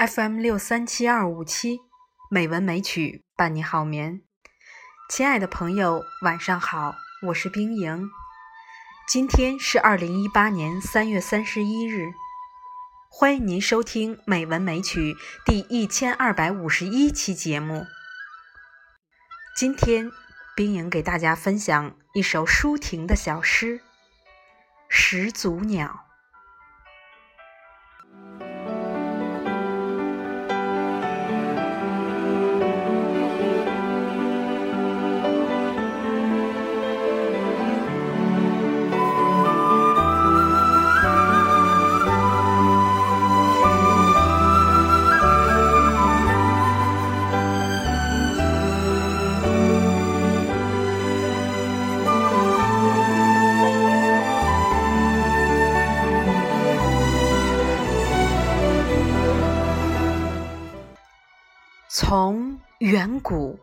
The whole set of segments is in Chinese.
FM 六三七二五七，美文美曲伴你好眠。亲爱的朋友，晚上好，我是冰莹。今天是二零一八年三月三十一日，欢迎您收听《美文美曲》第一千二百五十一期节目。今天，冰莹给大家分享一首舒婷的小诗《始祖鸟》。从远古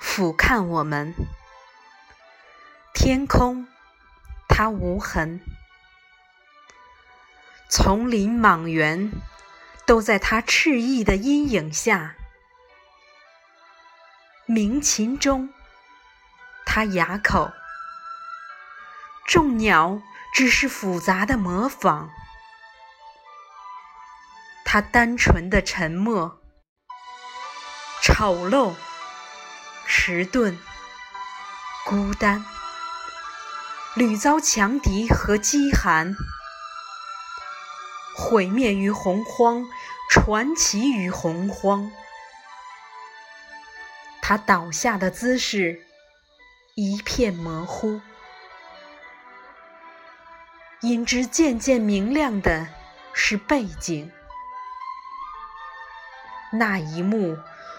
俯瞰我们，天空它无痕，丛林莽原都在它翅翼的阴影下。鸣禽中，它哑口；众鸟只是复杂的模仿，它单纯的沉默。丑陋、迟钝、孤单，屡遭强敌和饥寒，毁灭于洪荒，传奇于洪荒。他倒下的姿势一片模糊，因之渐渐明亮的是背景，那一幕。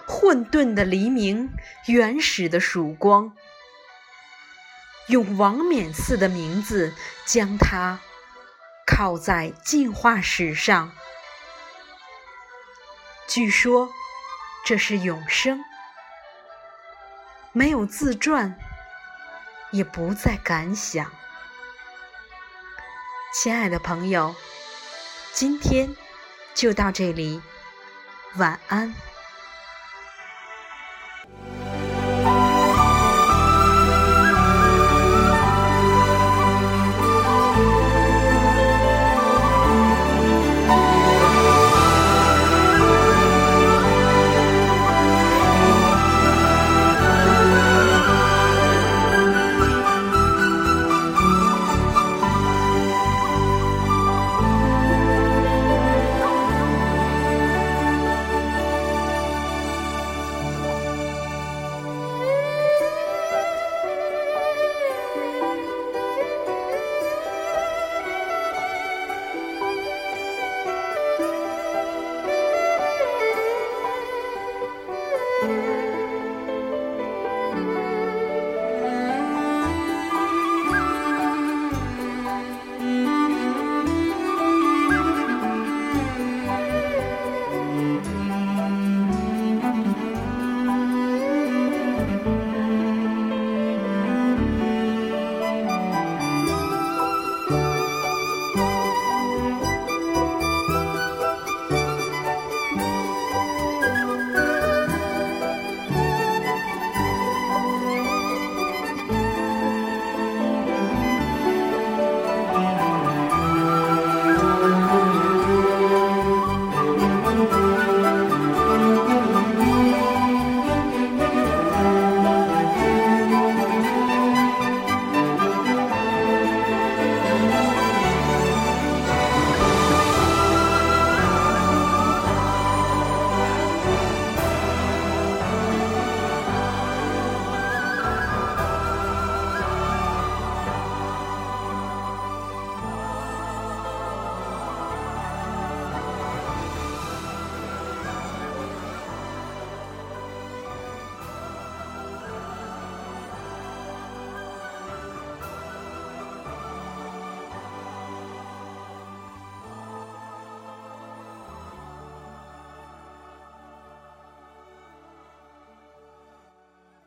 混沌的黎明，原始的曙光，用王冕似的名字将它靠在进化史上。据说这是永生，没有自传，也不再敢想。亲爱的朋友，今天就到这里，晚安。